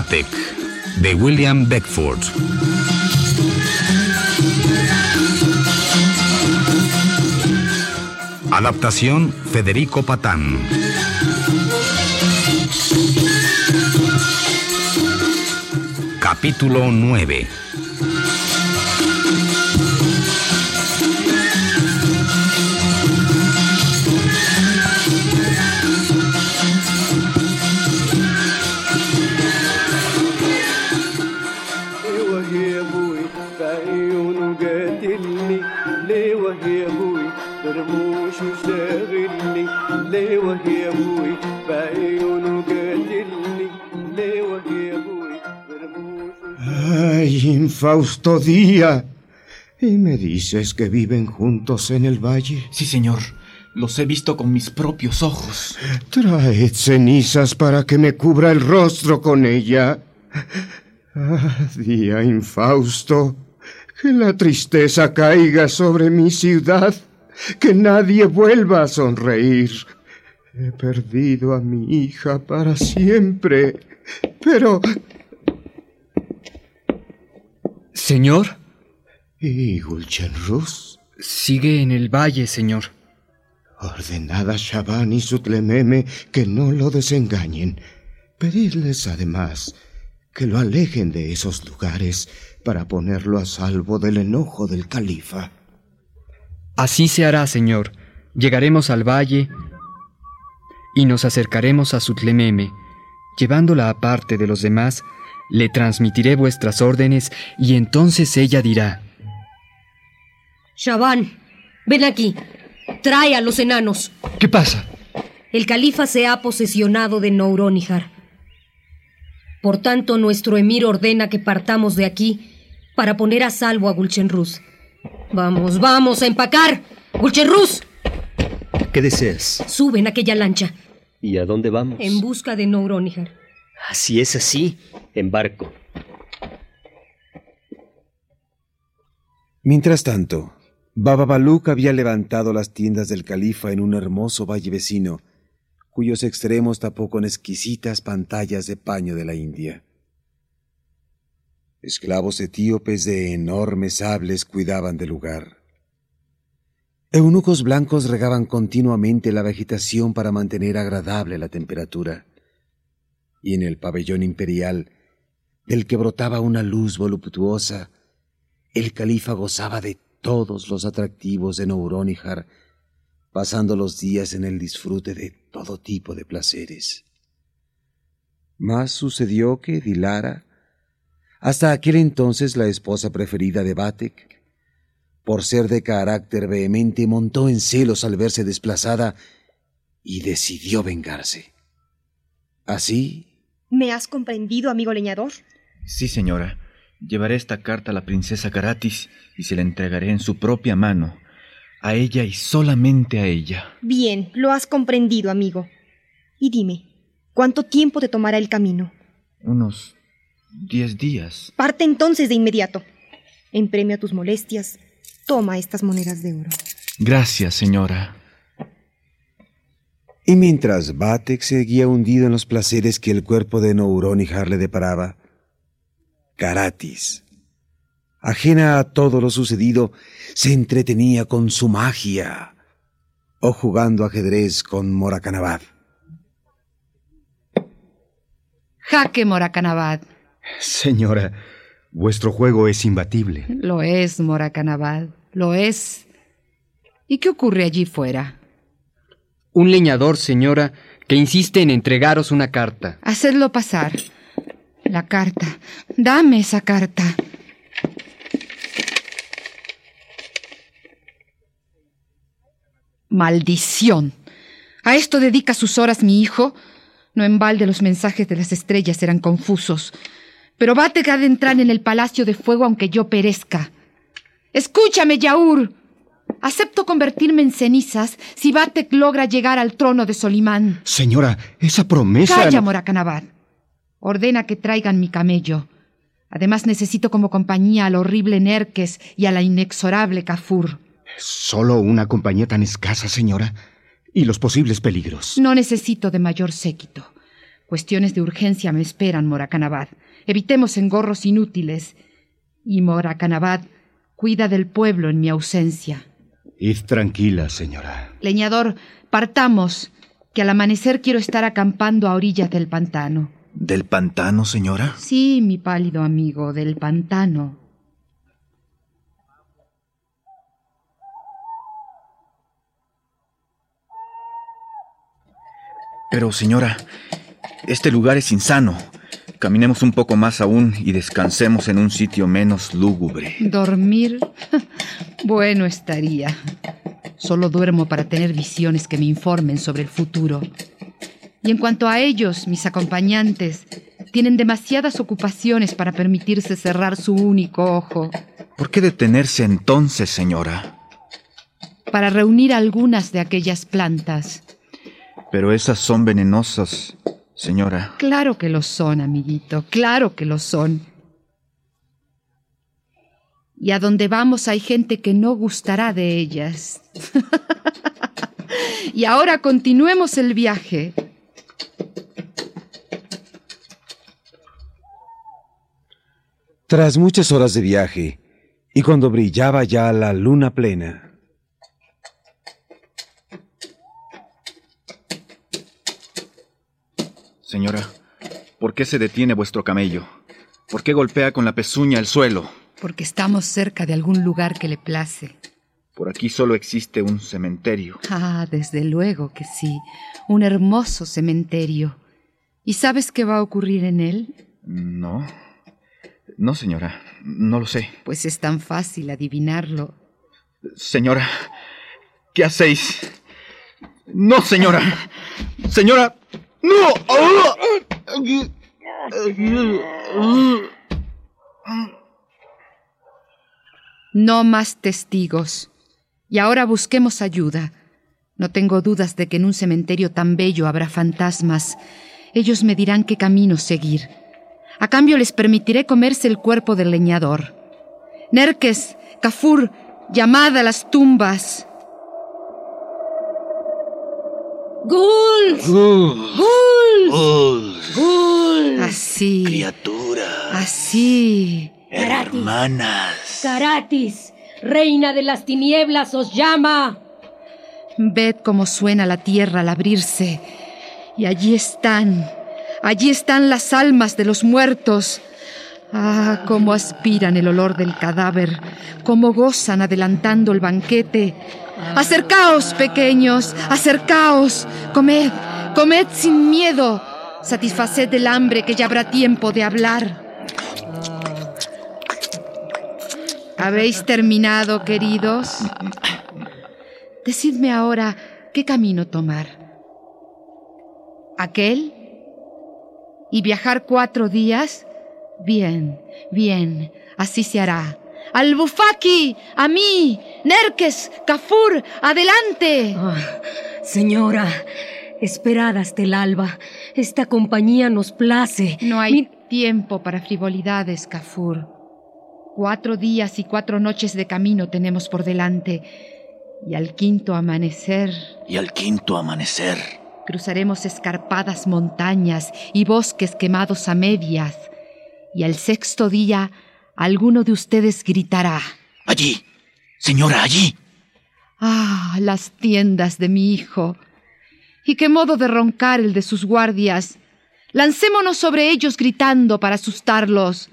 Batek, de William Beckford. Adaptación Federico Patán. Capítulo 9. بعيونه قاتلني ليه يا ابوي برموشه Ay, infausto día. ¿Y me dices que viven juntos en el valle? Sí, señor. Los he visto con mis propios ojos. Traed cenizas para que me cubra el rostro con ella. Ah, día infausto, que la tristeza caiga sobre mi ciudad, que nadie vuelva a sonreír. He perdido a mi hija para siempre, pero... Señor, ¿Y Gulchenruz? sigue en el valle, señor. Ordenad a Shaban y Sutlememe que no lo desengañen. Pedidles además que lo alejen de esos lugares para ponerlo a salvo del enojo del califa. Así se hará, señor. Llegaremos al valle y nos acercaremos a Sutlememe. Llevándola aparte de los demás, le transmitiré vuestras órdenes y entonces ella dirá, Shaban, ven aquí. Trae a los enanos. ¿qué pasa? El califa se ha posesionado de Nouronihar. Por tanto, nuestro emir ordena que partamos de aquí para poner a salvo a Gulchenruz. Vamos, vamos a empacar. Gulchenruz, ¿Qué deseas? sube en aquella lancha ¿Y a dónde vamos? en busca de Nouronihar. Si es así, embarco. Mientras tanto, Baba Baluk había levantado las tiendas del califa en un hermoso valle vecino, cuyos extremos tapó con exquisitas pantallas de paño de la India. Esclavos etíopes de enormes sables cuidaban del lugar. Eunucos blancos regaban continuamente la vegetación para mantener agradable la temperatura. Y en el pabellón imperial, del que brotaba una luz voluptuosa, el califa gozaba de todos los atractivos de Nouronihar, pasando los días en el disfrute de todo tipo de placeres. Mas sucedió que Dilara, hasta aquel entonces la esposa preferida de Batek, por ser de carácter vehemente, montó en celos al verse desplazada y decidió vengarse. Así, ¿Me has comprendido, amigo leñador? Sí, señora. Llevaré esta carta a la princesa Caratis y se la entregaré en su propia mano. A ella y solamente a ella. Bien, lo has comprendido, amigo. Y dime, ¿cuánto tiempo te tomará el camino? Unos diez días. Parte entonces de inmediato. En premio a tus molestias, toma estas monedas de oro. Gracias, señora. Y mientras Batek seguía hundido en los placeres que el cuerpo de Nouronihar le deparaba, Caratis, ajena a todo lo sucedido, se entretenía con su magia o jugando ajedrez con Morakanabad. Jaque Moracanabad. Señora, vuestro juego es imbatible. Lo es, Moracanabad. Lo es. ¿Y qué ocurre allí fuera? Un leñador, señora, que insiste en entregaros una carta. Hacedlo pasar. La carta. Dame esa carta. Maldición. ¿A esto dedica sus horas mi hijo? No en balde los mensajes de las estrellas eran confusos. Pero Batek ha de entrar en el palacio de fuego aunque yo perezca. Escúchame, Yaur. Acepto convertirme en cenizas si Batek logra llegar al trono de Solimán. Señora, esa promesa... Calla, Moracanabad. Ordena que traigan mi camello. Además necesito como compañía al horrible Nerques y a la inexorable Kafur. Solo una compañía tan escasa, señora. Y los posibles peligros. No necesito de mayor séquito. Cuestiones de urgencia me esperan, Moracanabad. Evitemos engorros inútiles. Y Moracanabad cuida del pueblo en mi ausencia. Id tranquila, señora. Leñador, partamos, que al amanecer quiero estar acampando a orillas del pantano. ¿Del pantano, señora? Sí, mi pálido amigo, del pantano. Pero, señora, este lugar es insano. Caminemos un poco más aún y descansemos en un sitio menos lúgubre. ¿Dormir? bueno estaría. Solo duermo para tener visiones que me informen sobre el futuro. Y en cuanto a ellos, mis acompañantes, tienen demasiadas ocupaciones para permitirse cerrar su único ojo. ¿Por qué detenerse entonces, señora? Para reunir algunas de aquellas plantas. Pero esas son venenosas, señora. Claro que lo son, amiguito, claro que lo son. Y a donde vamos hay gente que no gustará de ellas. y ahora continuemos el viaje. Tras muchas horas de viaje, y cuando brillaba ya la luna plena, Señora, ¿por qué se detiene vuestro camello? ¿Por qué golpea con la pezuña el suelo? Porque estamos cerca de algún lugar que le place. Por aquí solo existe un cementerio. Ah, desde luego que sí. Un hermoso cementerio. ¿Y sabes qué va a ocurrir en él? No. No, señora. No lo sé. Pues es tan fácil adivinarlo. Señora, ¿qué hacéis? No, señora. Señora, no. No más testigos. Y ahora busquemos ayuda. No tengo dudas de que en un cementerio tan bello habrá fantasmas. Ellos me dirán qué camino seguir. A cambio les permitiré comerse el cuerpo del leñador. Nerques, Cafur, llamad a las tumbas. ¡Ghouls! ¡Ghouls! ¡Ghouls! Así. Criatura. Así. Hermanas. Caratis, reina de las tinieblas, os llama. Ved cómo suena la tierra al abrirse. Y allí están. Allí están las almas de los muertos. Ah, cómo aspiran el olor del cadáver, cómo gozan adelantando el banquete. Acercaos, pequeños, acercaos, comed, comed sin miedo, satisfaced el hambre que ya habrá tiempo de hablar. ¿Habéis terminado, queridos? Decidme ahora qué camino tomar. ¿Aquel? ¿Y viajar cuatro días? Bien, bien, así se hará. ¡Al Bufaki! ¡A mí! ¡Nerques! ¡Cafur! ¡Adelante! Ah, señora, esperad hasta el alba. Esta compañía nos place. No hay tiempo para frivolidades, Cafur. Cuatro días y cuatro noches de camino tenemos por delante. Y al quinto amanecer. Y al quinto amanecer. Cruzaremos escarpadas montañas y bosques quemados a medias. Y al sexto día alguno de ustedes gritará. Allí, señora, allí. Ah, las tiendas de mi hijo. Y qué modo de roncar el de sus guardias. Lancémonos sobre ellos gritando para asustarlos.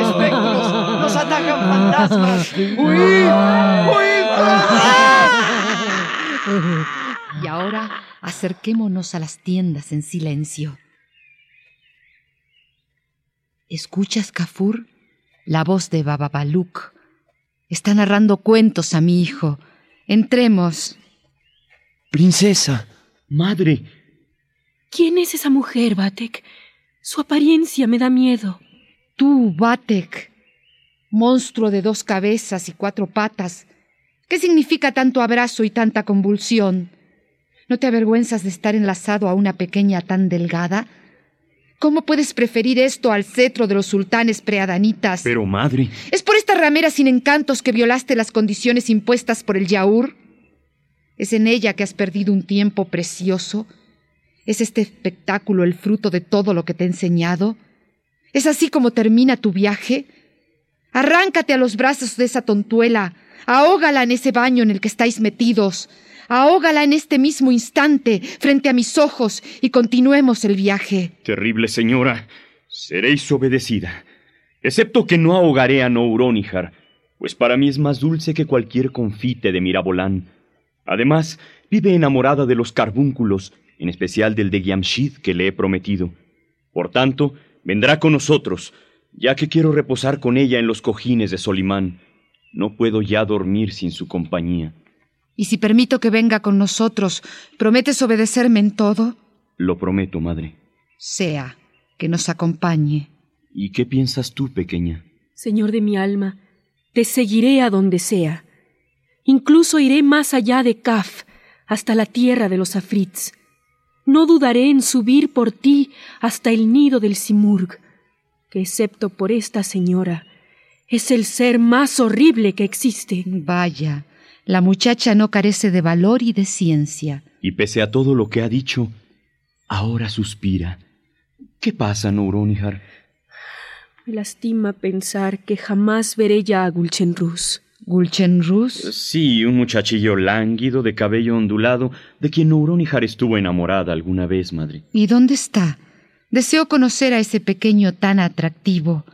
¡Espectros! ¡Nos atacan fantasmas! ¡Huid! ¡Huid! Y ahora acerquémonos a las tiendas en silencio. ¿Escuchas, Kafur? La voz de Bababaluk. Está narrando cuentos a mi hijo. Entremos. Princesa, madre. ¿Quién es esa mujer, Batek? Su apariencia me da miedo. Tú, Batek, monstruo de dos cabezas y cuatro patas. ¿Qué significa tanto abrazo y tanta convulsión? ¿No te avergüenzas de estar enlazado a una pequeña tan delgada? ¿Cómo puedes preferir esto al cetro de los sultanes preadanitas? Pero, madre. ¿Es por esta ramera sin encantos que violaste las condiciones impuestas por el Yaur? ¿Es en ella que has perdido un tiempo precioso? ¿Es este espectáculo el fruto de todo lo que te he enseñado? ¿Es así como termina tu viaje? Arráncate a los brazos de esa tontuela, ahógala en ese baño en el que estáis metidos, ahógala en este mismo instante frente a mis ojos y continuemos el viaje. Terrible señora, seréis obedecida, excepto que no ahogaré a Nouronihar, pues para mí es más dulce que cualquier confite de Mirabolán. Además, vive enamorada de los carbúnculos, en especial del de Giamshid que le he prometido. Por tanto, vendrá con nosotros, ya que quiero reposar con ella en los cojines de Solimán. No puedo ya dormir sin su compañía. Y si permito que venga con nosotros, ¿prometes obedecerme en todo? Lo prometo, madre. Sea, que nos acompañe. ¿Y qué piensas tú, pequeña? Señor de mi alma, te seguiré a donde sea. Incluso iré más allá de Kaf, hasta la tierra de los Afrits. No dudaré en subir por ti hasta el nido del Simurg, que excepto por esta señora, es el ser más horrible que existe. Vaya, la muchacha no carece de valor y de ciencia. Y pese a todo lo que ha dicho, ahora suspira. ¿Qué pasa, Nouronihar? Me lastima pensar que jamás veré ya a Gulchenruz. ¿Gulchenruz? Sí, un muchachillo lánguido, de cabello ondulado, de quien Nouronihar estuvo enamorada alguna vez, madre. ¿Y dónde está? Deseo conocer a ese pequeño tan atractivo.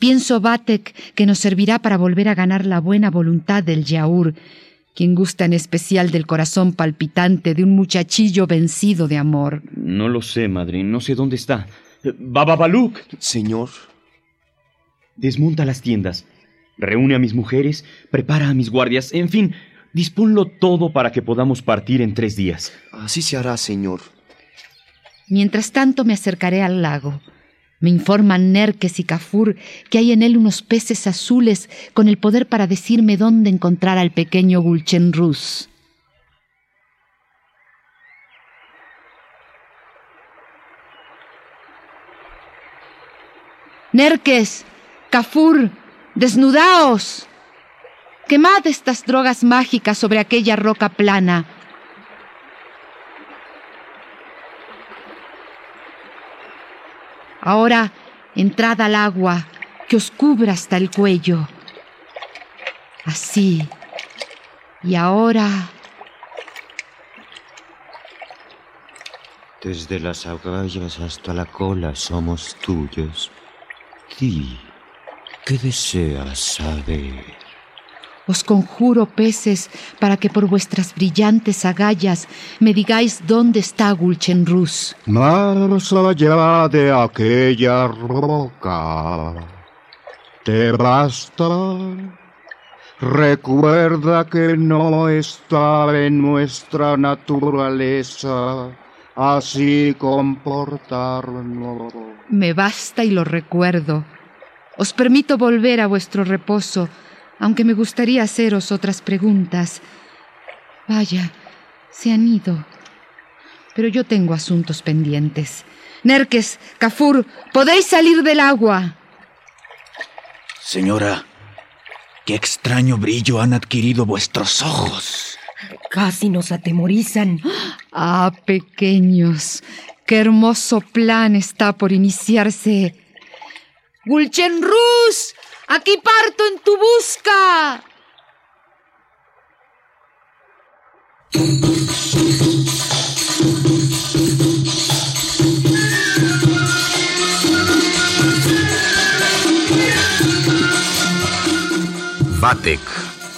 Pienso, Batek, que nos servirá para volver a ganar la buena voluntad del Yaur, quien gusta en especial del corazón palpitante de un muchachillo vencido de amor. No lo sé, madre, no sé dónde está. Bababaluk. Señor. Desmonta las tiendas, reúne a mis mujeres, prepara a mis guardias, en fin, disponlo todo para que podamos partir en tres días. Así se hará, señor. Mientras tanto me acercaré al lago. Me informan Nerkes y Kafur que hay en él unos peces azules con el poder para decirme dónde encontrar al pequeño Gulchenruz. Nerkes, Kafur, desnudaos. Quemad estas drogas mágicas sobre aquella roca plana. Ahora entrad al agua que os cubra hasta el cuello. Así. Y ahora... Desde las agallas hasta la cola somos tuyos. Di, ¿qué deseas saber? Os conjuro, peces, para que por vuestras brillantes agallas me digáis dónde está Gulchenruz. Más allá de aquella roca, te basta. Recuerda que no está en nuestra naturaleza así comportarnos. Me basta y lo recuerdo. Os permito volver a vuestro reposo aunque me gustaría haceros otras preguntas. Vaya, se han ido. Pero yo tengo asuntos pendientes. Nerkes, Kafur, podéis salir del agua. Señora, qué extraño brillo han adquirido vuestros ojos. Casi nos atemorizan. Ah, pequeños, qué hermoso plan está por iniciarse. Gulchenruz, Aquí parto en tu busca.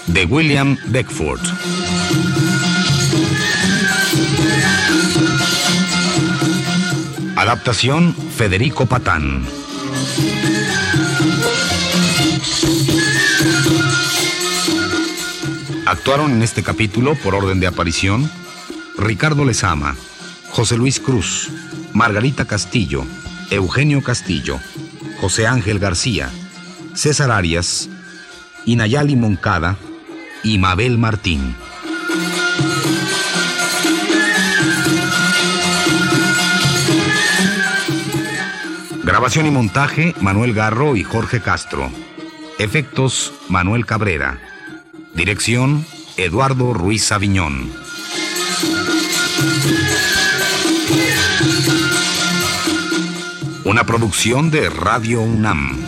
De William Beckford. Adaptación Federico Patán. Actuaron en este capítulo, por orden de aparición, Ricardo Lezama, José Luis Cruz, Margarita Castillo, Eugenio Castillo, José Ángel García, César Arias, Inayali Moncada y Mabel Martín. Grabación y montaje, Manuel Garro y Jorge Castro. Efectos, Manuel Cabrera. Dirección, Eduardo Ruiz Aviñón. Una producción de Radio UNAM.